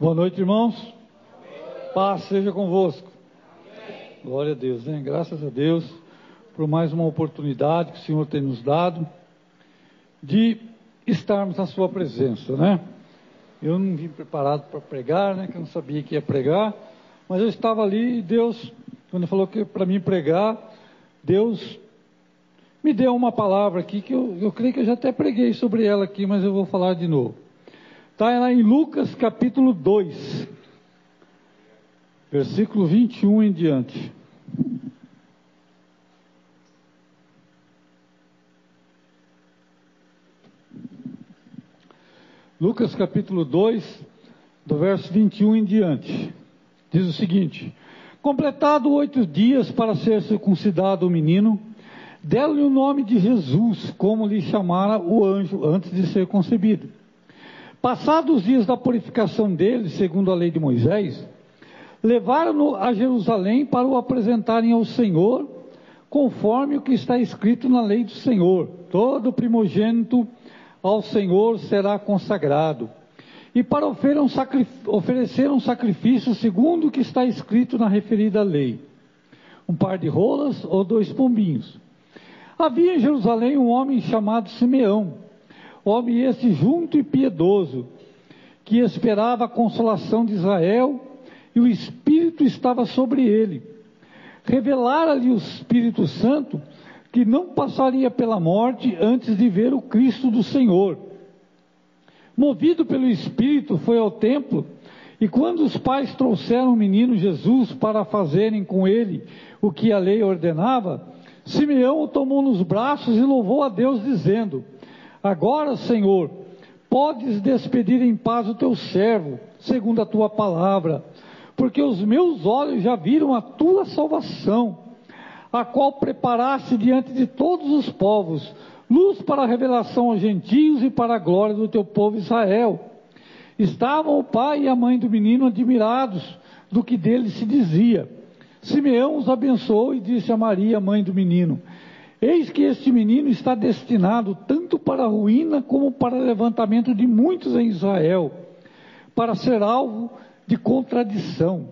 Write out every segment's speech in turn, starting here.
Boa noite, irmãos. Paz seja convosco. Glória a Deus, né? Graças a Deus por mais uma oportunidade que o Senhor tem nos dado de estarmos na Sua presença, né? Eu não vim preparado para pregar, né? Que eu não sabia que ia pregar, mas eu estava ali e Deus, quando falou que para mim pregar, Deus me deu uma palavra aqui que eu, eu creio que eu já até preguei sobre ela aqui, mas eu vou falar de novo. Está lá em Lucas capítulo 2, versículo 21 em diante. Lucas capítulo 2, do verso 21 em diante. Diz o seguinte: Completado oito dias para ser circuncidado o menino, deram-lhe o nome de Jesus, como lhe chamara o anjo antes de ser concebido. Passados os dias da purificação dele, segundo a lei de Moisés, levaram-no a Jerusalém para o apresentarem ao Senhor, conforme o que está escrito na lei do Senhor: todo primogênito ao Senhor será consagrado. E para oferecer um sacrifício segundo o que está escrito na referida lei: um par de rolas ou dois pombinhos. Havia em Jerusalém um homem chamado Simeão homem esse junto e piedoso, que esperava a consolação de Israel, e o Espírito estava sobre ele. Revelara-lhe o Espírito Santo que não passaria pela morte antes de ver o Cristo do Senhor. Movido pelo Espírito, foi ao templo, e quando os pais trouxeram o menino Jesus para fazerem com ele o que a lei ordenava, Simeão o tomou nos braços e louvou a Deus, dizendo: Agora, Senhor, podes despedir em paz o teu servo, segundo a tua palavra, porque os meus olhos já viram a tua salvação, a qual preparaste diante de todos os povos, luz para a revelação aos gentios e para a glória do teu povo Israel. Estavam o pai e a mãe do menino admirados do que dele se dizia. Simeão os abençoou e disse a Maria, mãe do menino: Eis que este menino está destinado tanto para a ruína como para o levantamento de muitos em Israel, para ser alvo de contradição.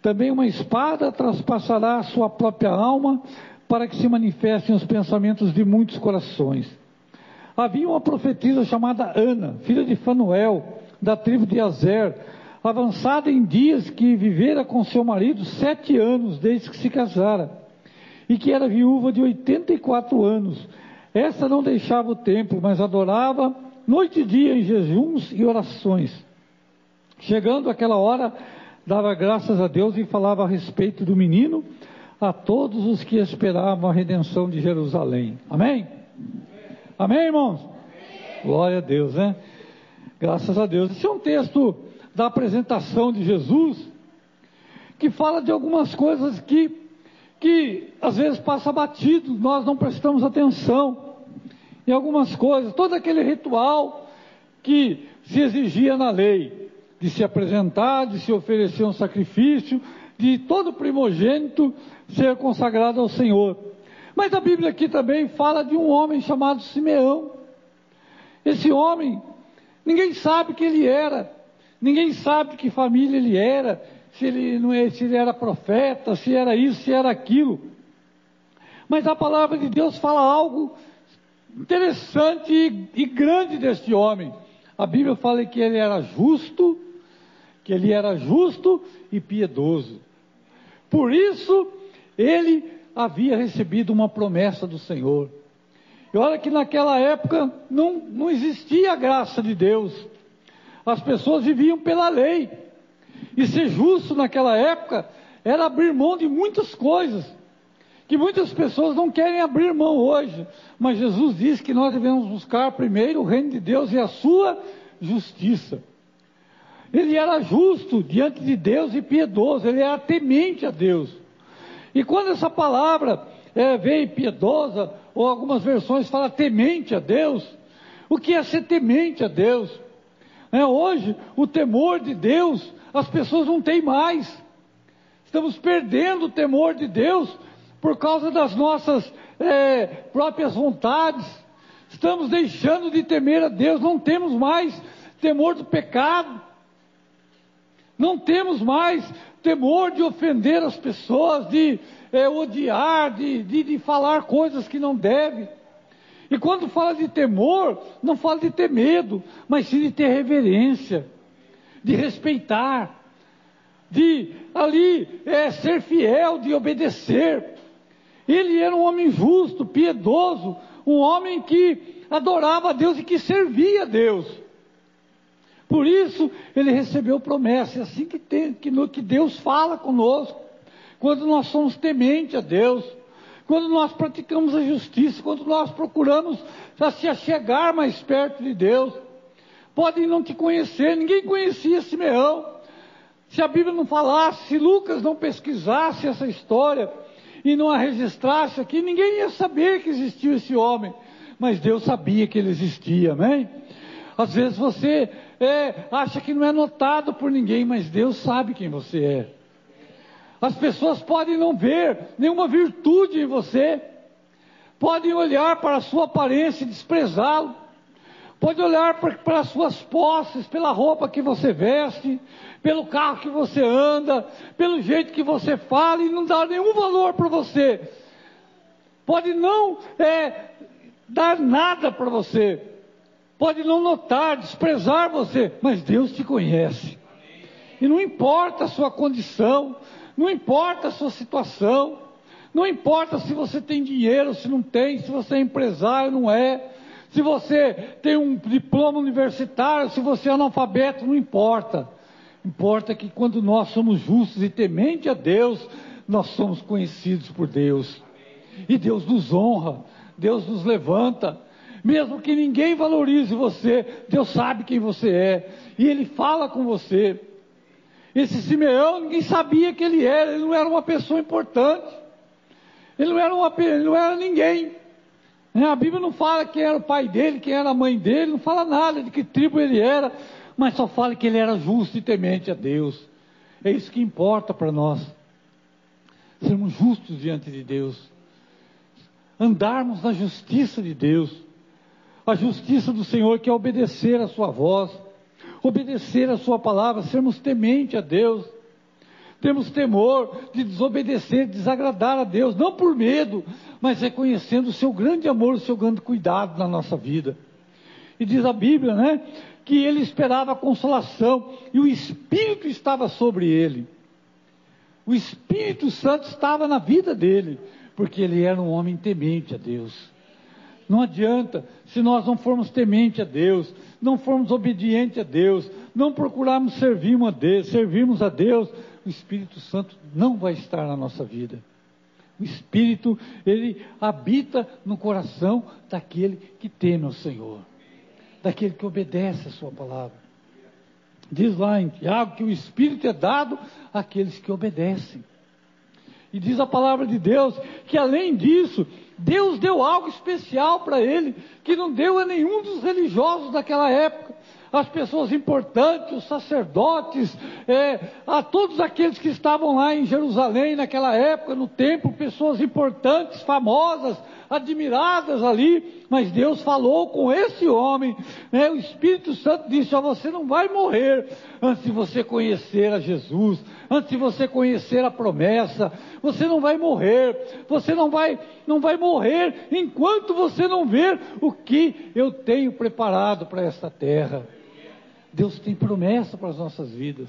Também uma espada traspassará a sua própria alma, para que se manifestem os pensamentos de muitos corações. Havia uma profetisa chamada Ana, filha de Fanuel, da tribo de Azer, avançada em dias que vivera com seu marido sete anos desde que se casara e que era viúva de 84 anos. Essa não deixava o templo, mas adorava noite e dia em jejuns e orações. Chegando aquela hora, dava graças a Deus e falava a respeito do menino a todos os que esperavam a redenção de Jerusalém. Amém? Amém, irmãos? Glória a Deus, né? Graças a Deus. Esse é um texto da apresentação de Jesus que fala de algumas coisas que que às vezes passa batido, nós não prestamos atenção em algumas coisas, todo aquele ritual que se exigia na lei, de se apresentar, de se oferecer um sacrifício, de todo primogênito ser consagrado ao Senhor. Mas a Bíblia aqui também fala de um homem chamado Simeão. Esse homem, ninguém sabe que ele era, ninguém sabe que família ele era, se ele, não é, se ele era profeta, se era isso, se era aquilo. Mas a palavra de Deus fala algo interessante e, e grande deste homem. A Bíblia fala que ele era justo, que ele era justo e piedoso. Por isso, ele havia recebido uma promessa do Senhor. E olha que naquela época não, não existia a graça de Deus. As pessoas viviam pela lei. E ser justo naquela época era abrir mão de muitas coisas, que muitas pessoas não querem abrir mão hoje. Mas Jesus diz que nós devemos buscar primeiro o reino de Deus e a sua justiça. Ele era justo diante de Deus e piedoso, ele era temente a Deus. E quando essa palavra é, vem piedosa, ou algumas versões fala temente a Deus, o que é ser temente a Deus? É, hoje, o temor de Deus as pessoas não têm mais. Estamos perdendo o temor de Deus por causa das nossas é, próprias vontades. Estamos deixando de temer a Deus, não temos mais temor do pecado. Não temos mais temor de ofender as pessoas, de é, odiar, de, de, de falar coisas que não deve. E quando fala de temor, não fala de ter medo, mas sim de ter reverência, de respeitar, de ali é, ser fiel, de obedecer. Ele era um homem justo, piedoso, um homem que adorava a Deus e que servia a Deus. Por isso ele recebeu promessa, é assim que, tem, que, que Deus fala conosco, quando nós somos temente a Deus quando nós praticamos a justiça, quando nós procuramos se achegar mais perto de Deus. Podem não te conhecer, ninguém conhecia Simeão. Se a Bíblia não falasse, se Lucas não pesquisasse essa história e não a registrasse aqui, ninguém ia saber que existiu esse homem. Mas Deus sabia que ele existia, amém? Às vezes você é, acha que não é notado por ninguém, mas Deus sabe quem você é. As pessoas podem não ver nenhuma virtude em você, podem olhar para a sua aparência e desprezá-lo, podem olhar para, as suas posses, pela roupa que você veste, pelo carro que você anda, pelo jeito que você fala e não dar nenhum valor para você. Pode não é, dar nada para você, pode não notar, desprezar você, mas Deus te conhece. E não importa a sua condição, não importa a sua situação, não importa se você tem dinheiro, se não tem, se você é empresário, não é, se você tem um diploma universitário, se você é analfabeto, não importa. Importa que quando nós somos justos e temente a Deus, nós somos conhecidos por Deus. E Deus nos honra, Deus nos levanta. Mesmo que ninguém valorize você, Deus sabe quem você é. E Ele fala com você. Esse Simeão, ninguém sabia que ele era, ele não era uma pessoa importante. Ele não era, uma, ele não era ninguém. Né, a Bíblia não fala quem era o pai dele, quem era a mãe dele, não fala nada de que tribo ele era, mas só fala que ele era justo e temente a Deus. É isso que importa para nós. Sermos justos diante de Deus. Andarmos na justiça de Deus. A justiça do Senhor que é obedecer a sua voz obedecer a Sua palavra, sermos temente a Deus. Temos temor de desobedecer, desagradar a Deus, não por medo, mas reconhecendo o seu grande amor, o seu grande cuidado na nossa vida. E diz a Bíblia, né, que ele esperava a consolação e o Espírito estava sobre ele. O Espírito Santo estava na vida dele, porque ele era um homem temente a Deus. Não adianta, se nós não formos temente a Deus, não formos obedientes a Deus, não procurarmos servirmos a Deus, servirmos a Deus, o Espírito Santo não vai estar na nossa vida. O Espírito, ele habita no coração daquele que teme ao Senhor, daquele que obedece a Sua palavra. Diz lá em Tiago que o Espírito é dado àqueles que obedecem. E diz a palavra de Deus que além disso, Deus deu algo especial para ele, que não deu a nenhum dos religiosos daquela época. As pessoas importantes, os sacerdotes, é, a todos aqueles que estavam lá em Jerusalém naquela época, no templo, pessoas importantes, famosas, admiradas ali, mas Deus falou com esse homem, né? o Espírito Santo disse: ó, você não vai morrer antes de você conhecer a Jesus, antes de você conhecer a promessa, você não vai morrer, você não vai, não vai morrer enquanto você não ver o que eu tenho preparado para esta terra. Deus tem promessa para as nossas vidas.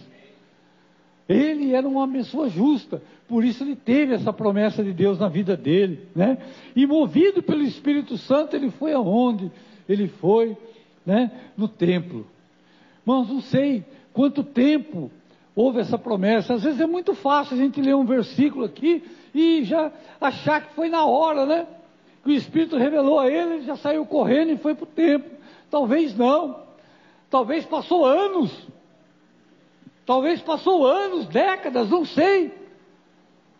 Ele era uma pessoa justa, por isso ele teve essa promessa de Deus na vida dele, né? E movido pelo Espírito Santo, ele foi aonde? Ele foi, né, no templo. Irmãos, não sei quanto tempo houve essa promessa. Às vezes é muito fácil a gente ler um versículo aqui e já achar que foi na hora, né? Que o Espírito revelou a ele, ele já saiu correndo e foi para o templo. Talvez não. Talvez passou anos Talvez passou anos, décadas, não sei.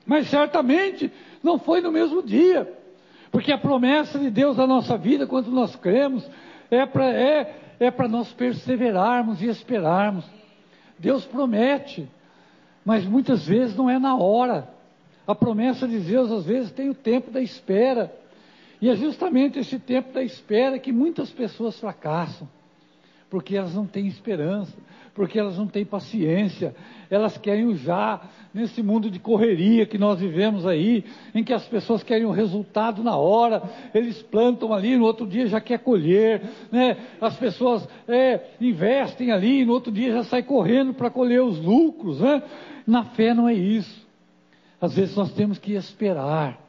Mas certamente não foi no mesmo dia. Porque a promessa de Deus na nossa vida, quando nós cremos, é para é, é nós perseverarmos e esperarmos. Deus promete, mas muitas vezes não é na hora. A promessa de Deus, às vezes, tem o tempo da espera. E é justamente esse tempo da espera que muitas pessoas fracassam. Porque elas não têm esperança, porque elas não têm paciência, elas querem usar nesse mundo de correria que nós vivemos aí, em que as pessoas querem o resultado na hora, eles plantam ali, no outro dia já quer colher, né? as pessoas é, investem ali, no outro dia já sai correndo para colher os lucros, né? Na fé não é isso. Às vezes nós temos que esperar.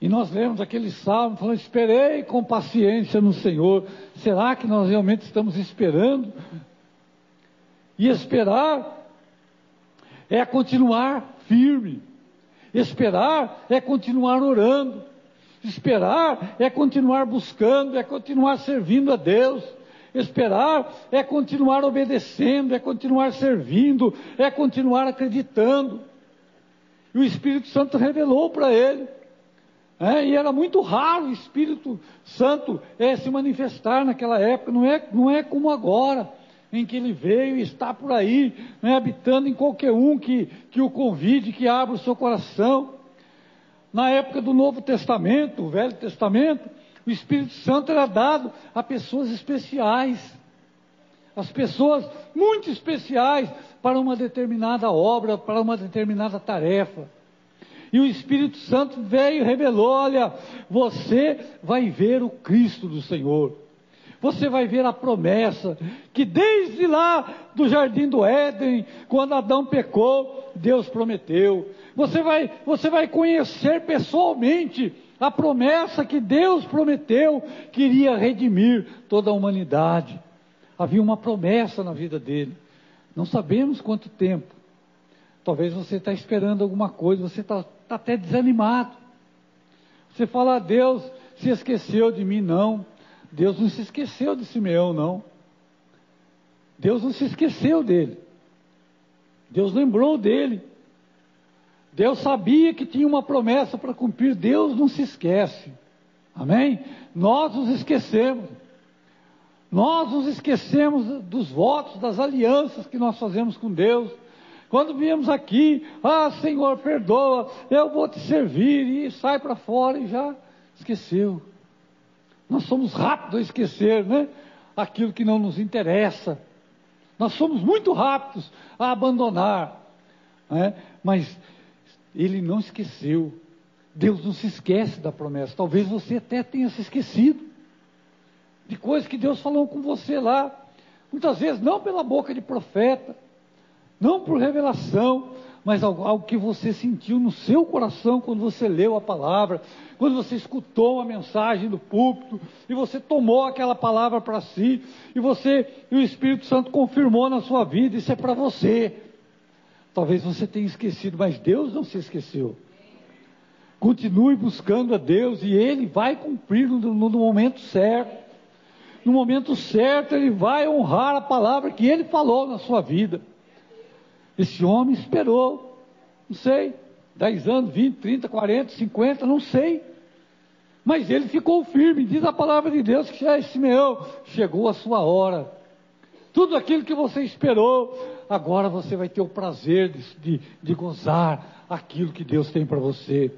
E nós lemos aquele salmo falando: Esperei com paciência no Senhor. Será que nós realmente estamos esperando? E esperar é continuar firme. Esperar é continuar orando. Esperar é continuar buscando, é continuar servindo a Deus. Esperar é continuar obedecendo, é continuar servindo, é continuar acreditando. E o Espírito Santo revelou para ele é, e era muito raro o Espírito Santo é, se manifestar naquela época, não é, não é como agora, em que ele veio e está por aí, né, habitando em qualquer um que, que o convide, que abra o seu coração. Na época do Novo Testamento, o Velho Testamento, o Espírito Santo era dado a pessoas especiais, as pessoas muito especiais para uma determinada obra, para uma determinada tarefa. E o Espírito Santo veio e revelou: olha, você vai ver o Cristo do Senhor. Você vai ver a promessa que desde lá do jardim do Éden, quando Adão pecou, Deus prometeu. Você vai, você vai conhecer pessoalmente a promessa que Deus prometeu que iria redimir toda a humanidade. Havia uma promessa na vida dele. Não sabemos quanto tempo. Talvez você está esperando alguma coisa, você está está até desanimado. Você fala, ah, Deus se esqueceu de mim, não. Deus não se esqueceu de Simeão, não. Deus não se esqueceu dele. Deus lembrou dele. Deus sabia que tinha uma promessa para cumprir. Deus não se esquece. Amém? Nós nos esquecemos. Nós nos esquecemos dos votos, das alianças que nós fazemos com Deus. Quando viemos aqui, ah Senhor, perdoa, eu vou te servir, e sai para fora e já esqueceu. Nós somos rápidos a esquecer, né? Aquilo que não nos interessa. Nós somos muito rápidos a abandonar. Né? Mas ele não esqueceu. Deus não se esquece da promessa. Talvez você até tenha se esquecido de coisas que Deus falou com você lá. Muitas vezes não pela boca de profeta, não por revelação, mas algo, algo, que você sentiu no seu coração quando você leu a palavra, quando você escutou a mensagem do púlpito e você tomou aquela palavra para si e você e o Espírito Santo confirmou na sua vida, isso é para você. Talvez você tenha esquecido, mas Deus não se esqueceu. Continue buscando a Deus e Ele vai cumprir no, no, no momento certo. No momento certo, Ele vai honrar a palavra que Ele falou na sua vida. Esse homem esperou, não sei, 10 anos, 20, 30, 40, 50, não sei. Mas ele ficou firme, diz a palavra de Deus que já Simeão, chegou a sua hora. Tudo aquilo que você esperou, agora você vai ter o prazer de, de, de gozar aquilo que Deus tem para você.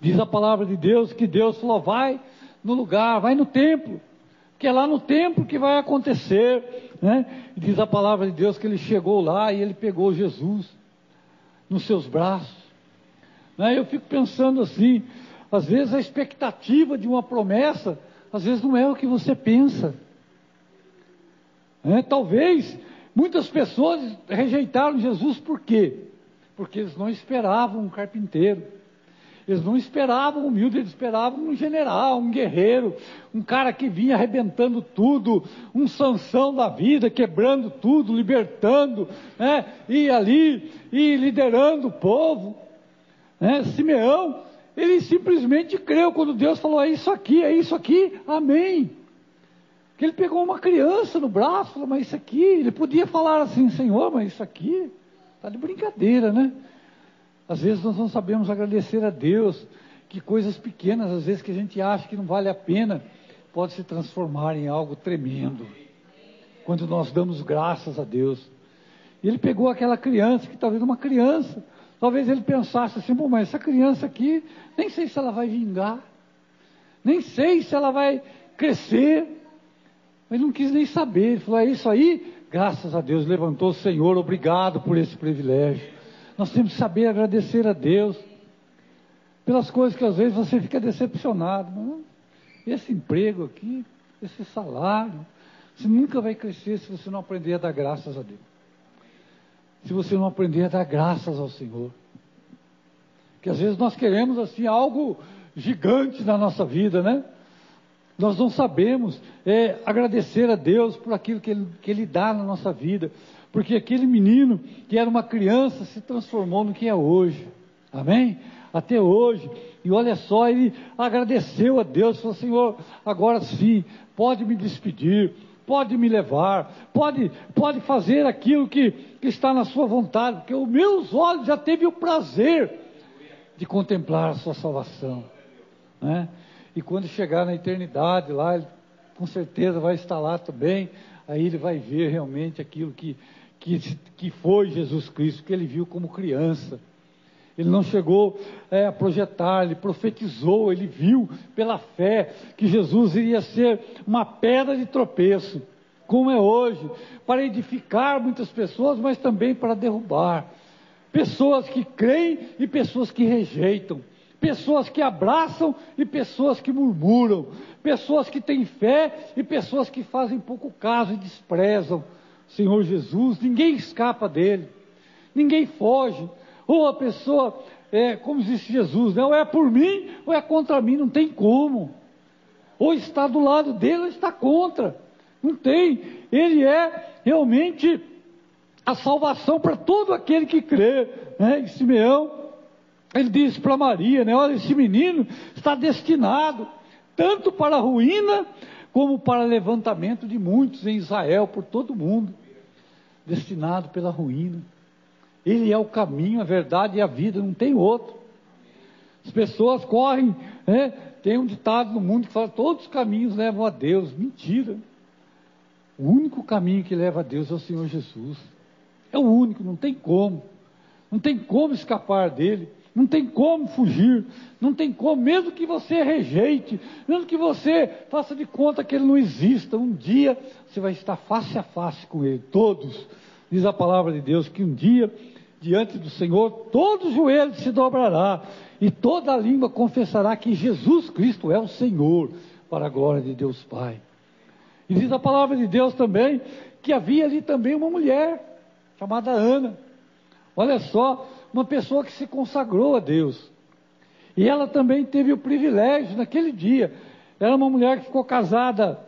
Diz a palavra de Deus que Deus falou: vai no lugar, vai no templo, que é lá no templo que vai acontecer né? Diz a palavra de Deus que ele chegou lá e ele pegou Jesus nos seus braços. Né? Eu fico pensando assim, às vezes a expectativa de uma promessa, às vezes não é o que você pensa. Né? Talvez muitas pessoas rejeitaram Jesus por quê? Porque eles não esperavam um carpinteiro. Eles não esperavam um humilde, eles esperavam um general, um guerreiro, um cara que vinha arrebentando tudo, um sanção da vida, quebrando tudo, libertando, né? e ali, e liderando o povo. Né? Simeão, ele simplesmente creu quando Deus falou: é isso aqui, é isso aqui, amém. Que ele pegou uma criança no braço, falou: mas isso aqui, ele podia falar assim: Senhor, mas isso aqui, está de brincadeira, né? Às vezes nós não sabemos agradecer a Deus, que coisas pequenas, às vezes que a gente acha que não vale a pena, pode se transformar em algo tremendo. Quando nós damos graças a Deus. E ele pegou aquela criança, que talvez uma criança, talvez ele pensasse assim, bom, mas essa criança aqui, nem sei se ela vai vingar, nem sei se ela vai crescer, Mas não quis nem saber. Ele falou: é isso aí? Graças a Deus, levantou o Senhor, obrigado por esse privilégio. Nós temos que saber agradecer a Deus pelas coisas que às vezes você fica decepcionado. Mas, esse emprego aqui, esse salário, você nunca vai crescer se você não aprender a dar graças a Deus. Se você não aprender a dar graças ao Senhor. Que às vezes nós queremos assim algo gigante na nossa vida, né? Nós não sabemos é, agradecer a Deus por aquilo que ele, que ele dá na nossa vida. Porque aquele menino que era uma criança se transformou no que é hoje. Amém? Até hoje. E olha só, ele agradeceu a Deus, falou: Senhor, agora sim, pode me despedir, pode me levar, pode, pode fazer aquilo que, que está na sua vontade, porque os meus olhos já teve o prazer de contemplar a sua salvação. Né? E quando chegar na eternidade lá, ele com certeza vai estar lá também, aí ele vai ver realmente aquilo que, que, que foi Jesus Cristo, que ele viu como criança. Ele não chegou é, a projetar, ele profetizou, ele viu pela fé que Jesus iria ser uma pedra de tropeço, como é hoje, para edificar muitas pessoas, mas também para derrubar. Pessoas que creem e pessoas que rejeitam pessoas que abraçam e pessoas que murmuram, pessoas que têm fé e pessoas que fazem pouco caso e desprezam. Senhor Jesus, ninguém escapa dele, ninguém foge. Ou a pessoa, é, como disse Jesus, né, ou é por mim ou é contra mim, não tem como. Ou está do lado dele ou está contra. Não tem. Ele é realmente a salvação para todo aquele que crê. Né? Simeão ele disse para Maria, né? Olha, esse menino está destinado tanto para a ruína como para levantamento de muitos em Israel, por todo o mundo. Destinado pela ruína. Ele é o caminho, a verdade e a vida, não tem outro. As pessoas correm, né? tem um ditado no mundo que fala: todos os caminhos levam a Deus. Mentira. O único caminho que leva a Deus é o Senhor Jesus. É o único, não tem como. Não tem como escapar dele. Não tem como fugir, não tem como, mesmo que você rejeite, mesmo que você faça de conta que ele não exista, um dia você vai estar face a face com ele, todos. Diz a palavra de Deus que um dia, diante do Senhor, todo joelho se dobrará e toda língua confessará que Jesus Cristo é o Senhor, para a glória de Deus Pai. E diz a palavra de Deus também que havia ali também uma mulher chamada Ana. Olha só, uma pessoa que se consagrou a Deus. E ela também teve o privilégio naquele dia. Era uma mulher que ficou casada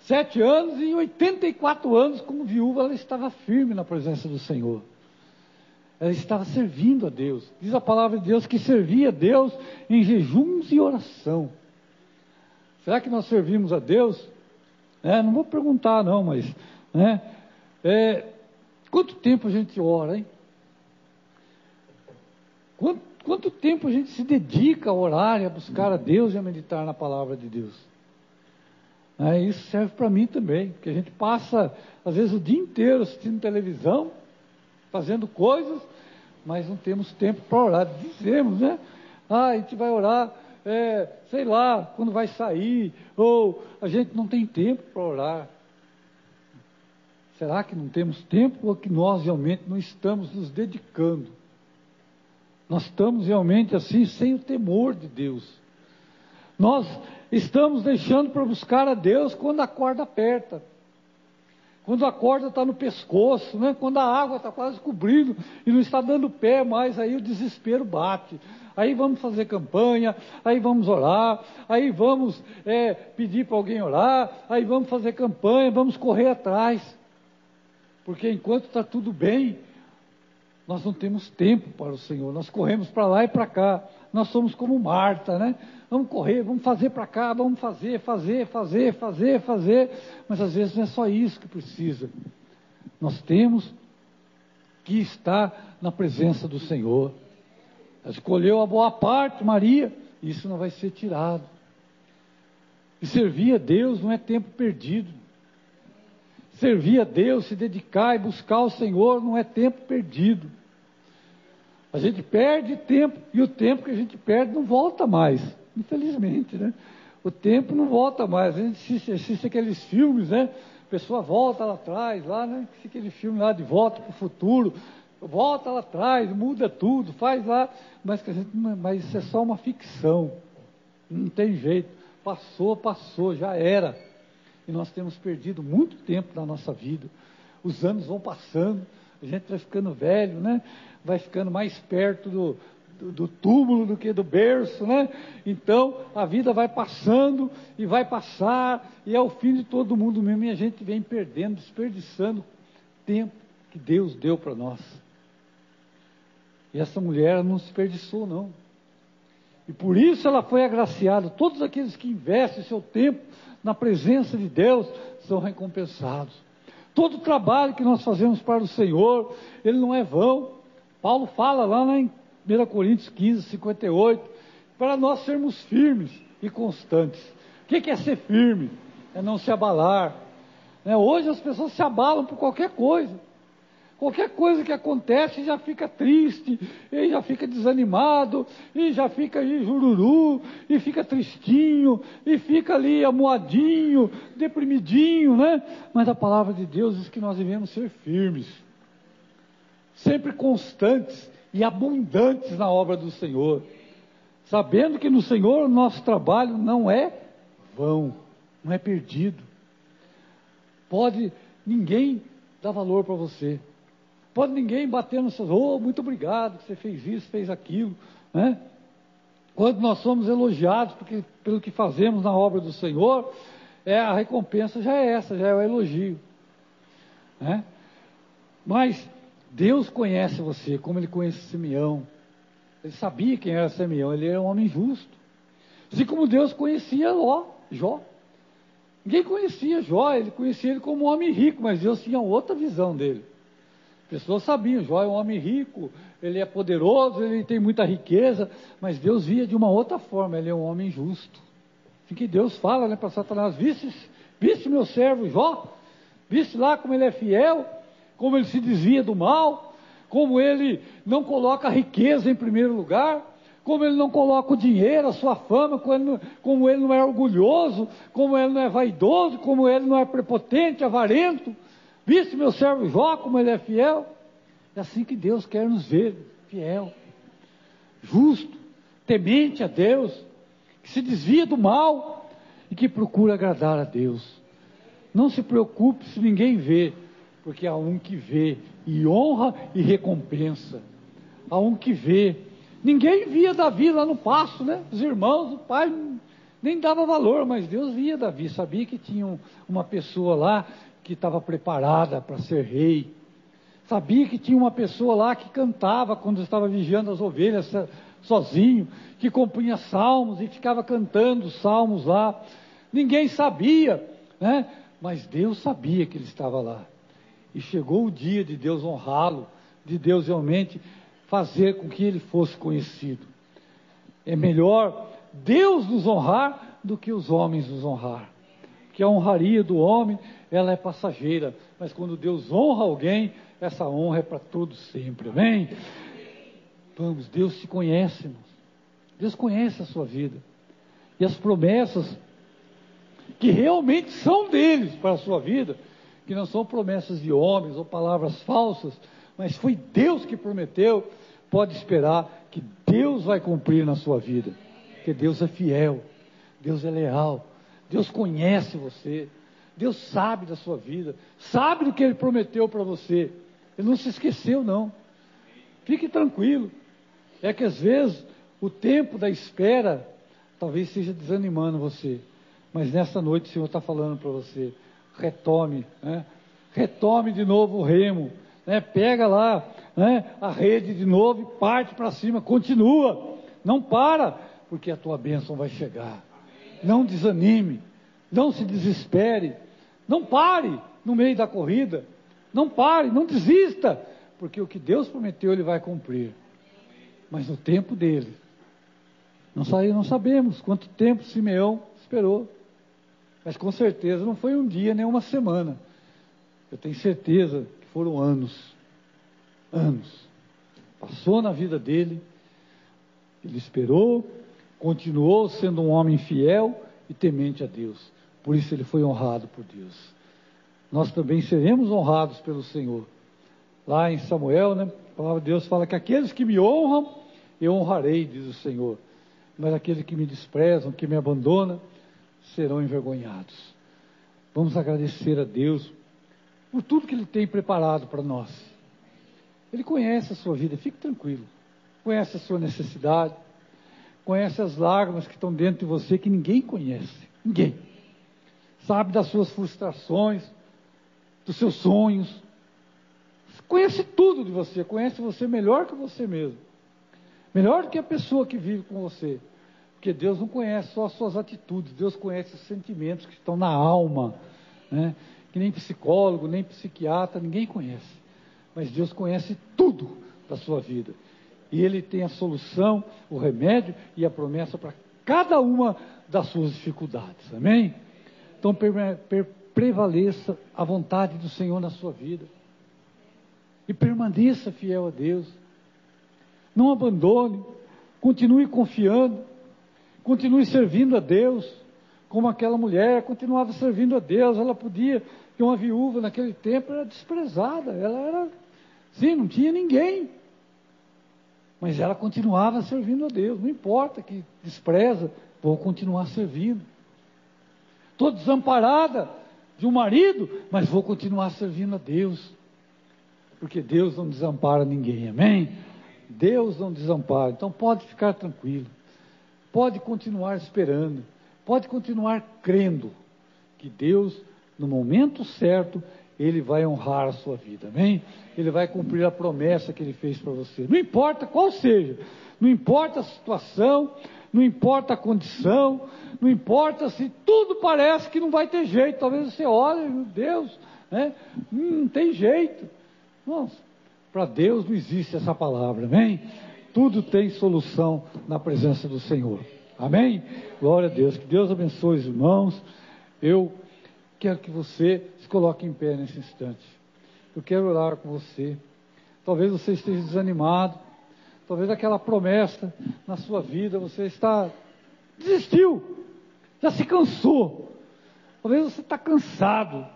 sete anos e em 84 anos, como viúva, ela estava firme na presença do Senhor. Ela estava servindo a Deus. Diz a palavra de Deus que servia a Deus em jejuns e oração. Será que nós servimos a Deus? É, não vou perguntar não, mas né, é, quanto tempo a gente ora, hein? Quanto, quanto tempo a gente se dedica a orar e a buscar a Deus e a meditar na palavra de Deus? É, isso serve para mim também, porque a gente passa, às vezes, o dia inteiro assistindo televisão, fazendo coisas, mas não temos tempo para orar. Dizemos, né? Ah, a gente vai orar, é, sei lá, quando vai sair, ou a gente não tem tempo para orar. Será que não temos tempo ou que nós realmente não estamos nos dedicando? Nós estamos realmente assim, sem o temor de Deus. Nós estamos deixando para buscar a Deus quando a corda aperta. Quando a corda está no pescoço, né? quando a água está quase cobrindo e não está dando pé mais, aí o desespero bate. Aí vamos fazer campanha, aí vamos orar, aí vamos é, pedir para alguém orar, aí vamos fazer campanha, vamos correr atrás. Porque enquanto está tudo bem, nós não temos tempo para o Senhor, nós corremos para lá e para cá. Nós somos como Marta, né? Vamos correr, vamos fazer para cá, vamos fazer, fazer, fazer, fazer, fazer. Mas às vezes não é só isso que precisa. Nós temos que estar na presença do Senhor. Ela escolheu a boa parte, Maria, isso não vai ser tirado. E servir a Deus não é tempo perdido. Servir a Deus, se dedicar e buscar o Senhor não é tempo perdido. A gente perde tempo e o tempo que a gente perde não volta mais, infelizmente, né? O tempo não volta mais. A gente assiste, assiste aqueles filmes, né? A pessoa volta lá atrás, lá, né? Aquele filme lá de volta para o futuro. Volta lá atrás, muda tudo, faz lá. Mas, mas isso é só uma ficção. Não tem jeito. Passou, passou, já era. Nós temos perdido muito tempo da nossa vida. Os anos vão passando, a gente vai ficando velho, né? Vai ficando mais perto do, do, do túmulo do que do berço, né? Então a vida vai passando e vai passar, e é o fim de todo mundo mesmo, e a gente vem perdendo, desperdiçando tempo que Deus deu para nós. E essa mulher não desperdiçou, não. E por isso ela foi agraciada. Todos aqueles que investem seu tempo na presença de Deus são recompensados. Todo o trabalho que nós fazemos para o Senhor, ele não é vão. Paulo fala lá em 1 Coríntios 15, 58, para nós sermos firmes e constantes. O que é ser firme? É não se abalar. Né? Hoje as pessoas se abalam por qualquer coisa. Qualquer coisa que acontece já fica triste, e já fica desanimado, e já fica aí jururu, e fica tristinho, e fica ali amuadinho, deprimidinho, né? Mas a palavra de Deus diz que nós devemos ser firmes, sempre constantes e abundantes na obra do Senhor, sabendo que no Senhor o nosso trabalho não é vão, não é perdido. Pode ninguém dar valor para você. Pode ninguém bater no seu, oh, muito obrigado que você fez isso, fez aquilo, né? Quando nós somos elogiados porque, pelo que fazemos na obra do Senhor, é, a recompensa já é essa, já é o elogio. Né? Mas Deus conhece você, como Ele conhece Simeão. Ele sabia quem era Simeão, ele era um homem justo. Assim como Deus conhecia Ló, Jó. Ninguém conhecia Jó, ele conhecia ele como um homem rico, mas Deus tinha outra visão dele pessoas sabiam, Jó é um homem rico, ele é poderoso, ele tem muita riqueza, mas Deus via de uma outra forma, ele é um homem justo. Assim que Deus fala né, para Satanás, viste, viste meu servo Jó? Viste lá como ele é fiel, como ele se desvia do mal, como ele não coloca a riqueza em primeiro lugar, como ele não coloca o dinheiro, a sua fama, como ele não é orgulhoso, como ele não é vaidoso, como ele não é prepotente, avarento. Viste meu servo Jó, como ele é fiel? É assim que Deus quer nos ver, fiel, justo, temente a Deus, que se desvia do mal e que procura agradar a Deus. Não se preocupe se ninguém vê, porque há um que vê e honra e recompensa. Há um que vê. Ninguém via Davi lá no passo, né? Os irmãos, o pai nem dava valor, mas Deus via Davi, sabia que tinha uma pessoa lá que estava preparada para ser rei. Sabia que tinha uma pessoa lá que cantava quando estava vigiando as ovelhas sozinho, que compunha salmos e ficava cantando salmos lá. Ninguém sabia, né? Mas Deus sabia que ele estava lá. E chegou o dia de Deus honrá-lo, de Deus realmente fazer com que ele fosse conhecido. É melhor Deus nos honrar do que os homens nos honrar. Que a honraria do homem ela é passageira, mas quando Deus honra alguém, essa honra é para todos sempre, amém? Vamos, Deus te conhece, irmãos. Deus conhece a sua vida. E as promessas que realmente são deles para a sua vida, que não são promessas de homens ou palavras falsas, mas foi Deus que prometeu, pode esperar que Deus vai cumprir na sua vida. Porque Deus é fiel, Deus é leal, Deus conhece você. Deus sabe da sua vida, sabe do que Ele prometeu para você. Ele não se esqueceu, não. Fique tranquilo. É que às vezes o tempo da espera talvez esteja desanimando você. Mas nessa noite o Senhor está falando para você: retome, né? retome de novo o remo, né? pega lá né? a rede de novo e parte para cima, continua, não para, porque a tua bênção vai chegar. Não desanime. Não se desespere. Não pare no meio da corrida. Não pare, não desista. Porque o que Deus prometeu, Ele vai cumprir. Mas no tempo dele. Não, não sabemos quanto tempo Simeão esperou. Mas com certeza não foi um dia nem uma semana. Eu tenho certeza que foram anos. Anos. Passou na vida dele. Ele esperou, continuou sendo um homem fiel e temente a Deus. Por isso ele foi honrado por Deus. Nós também seremos honrados pelo Senhor. Lá em Samuel, né, a palavra de Deus fala que aqueles que me honram, eu honrarei, diz o Senhor. Mas aqueles que me desprezam, que me abandonam, serão envergonhados. Vamos agradecer a Deus por tudo que Ele tem preparado para nós. Ele conhece a sua vida, fique tranquilo. Conhece a sua necessidade, conhece as lágrimas que estão dentro de você que ninguém conhece. Ninguém. Sabe das suas frustrações, dos seus sonhos. Conhece tudo de você, conhece você melhor que você mesmo. Melhor do que a pessoa que vive com você. Porque Deus não conhece só as suas atitudes, Deus conhece os sentimentos que estão na alma. Né? Que nem psicólogo, nem psiquiatra, ninguém conhece. Mas Deus conhece tudo da sua vida. E Ele tem a solução, o remédio e a promessa para cada uma das suas dificuldades. Amém? Então prevaleça a vontade do Senhor na sua vida. E permaneça fiel a Deus. Não abandone. Continue confiando. Continue servindo a Deus, como aquela mulher continuava servindo a Deus. Ela podia, que uma viúva naquele tempo era desprezada, ela era, sim, não tinha ninguém. Mas ela continuava servindo a Deus, não importa que despreza, vou continuar servindo. Estou desamparada de um marido, mas vou continuar servindo a Deus. Porque Deus não desampara ninguém, amém? Deus não desampara, então pode ficar tranquilo pode continuar esperando, pode continuar crendo que Deus, no momento certo, Ele vai honrar a sua vida, amém? Ele vai cumprir a promessa que Ele fez para você, não importa qual seja, não importa a situação, não importa a condição, não importa se tudo parece que não vai ter jeito, talvez você olhe, meu Deus, né? Hum, não tem jeito. Nossa, para Deus não existe essa palavra, amém? Tudo tem solução na presença do Senhor. Amém? Glória a Deus. Que Deus abençoe os irmãos. Eu quero que você coloque em pé nesse instante. Eu quero orar com você. Talvez você esteja desanimado. Talvez aquela promessa na sua vida você está desistiu, já se cansou. Talvez você está cansado.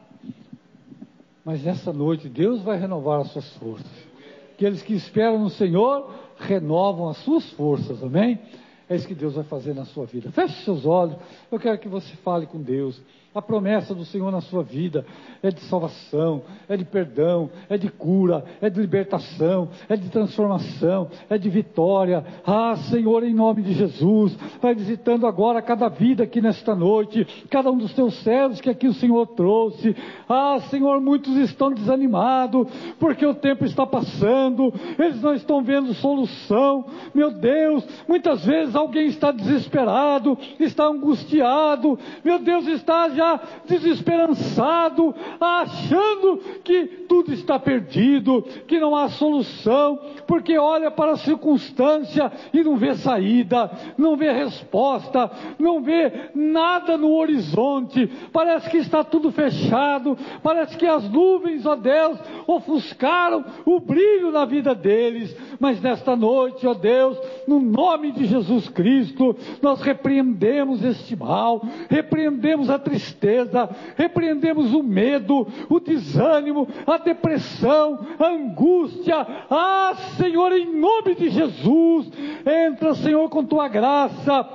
Mas nessa noite Deus vai renovar as suas forças. Aqueles que esperam no Senhor renovam as suas forças, amém? É isso que Deus vai fazer na sua vida. Feche seus olhos. Eu quero que você fale com Deus. A promessa do Senhor na sua vida é de salvação, é de perdão, é de cura, é de libertação, é de transformação, é de vitória. Ah, Senhor, em nome de Jesus, vai visitando agora cada vida aqui nesta noite, cada um dos teus servos que aqui o Senhor trouxe. Ah, Senhor, muitos estão desanimados porque o tempo está passando, eles não estão vendo solução. Meu Deus, muitas vezes alguém está desesperado, está angustiado, meu Deus, está já desesperançado, achando que tudo está perdido, que não há solução, porque olha para a circunstância e não vê saída, não vê resposta, não vê nada no horizonte, parece que está tudo fechado, parece que as nuvens, ó Deus, ofuscaram o brilho na vida deles, mas nesta noite, ó Deus, no nome de Jesus Cristo, nós repreendemos este mal, repreendemos a tristeza, repreendemos o medo, o desânimo, a depressão, a angústia. Ah, Senhor, em nome de Jesus, entra, Senhor, com tua graça,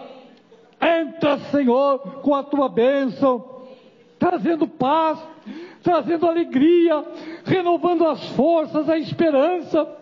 entra, Senhor, com a tua bênção, trazendo paz, trazendo alegria, renovando as forças, a esperança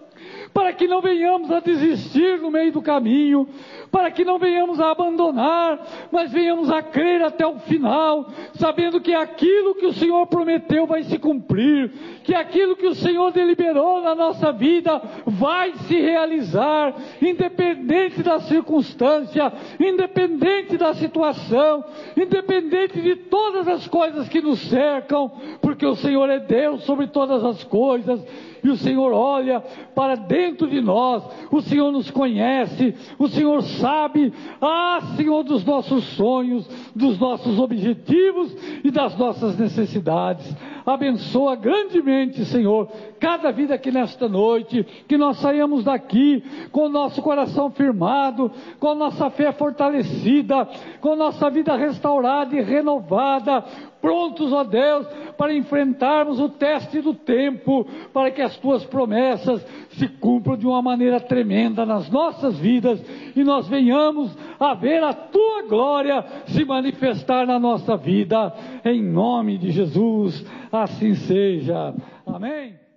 para que não venhamos a desistir no meio do caminho, para que não venhamos a abandonar, mas venhamos a crer até o final, sabendo que aquilo que o Senhor prometeu vai se cumprir, que aquilo que o Senhor deliberou na nossa vida vai se realizar, independente da circunstância, independente da situação, independente de todas as coisas que nos cercam, porque o Senhor é Deus sobre todas as coisas e o Senhor olha para dentro de nós, o Senhor nos conhece, o Senhor sabe, ah, Senhor, dos nossos sonhos, dos nossos objetivos e das nossas necessidades. Abençoa grandemente, Senhor, cada vida aqui nesta noite, que nós saímos daqui com o nosso coração firmado, com nossa fé fortalecida, com nossa vida restaurada e renovada, prontos, ó Deus, para enfrentarmos o teste do tempo, para que as tuas promessas se cumpram de uma maneira tremenda nas nossas vidas e nós venhamos a ver a tua glória se manifestar na nossa vida, em nome de Jesus, assim seja. Amém.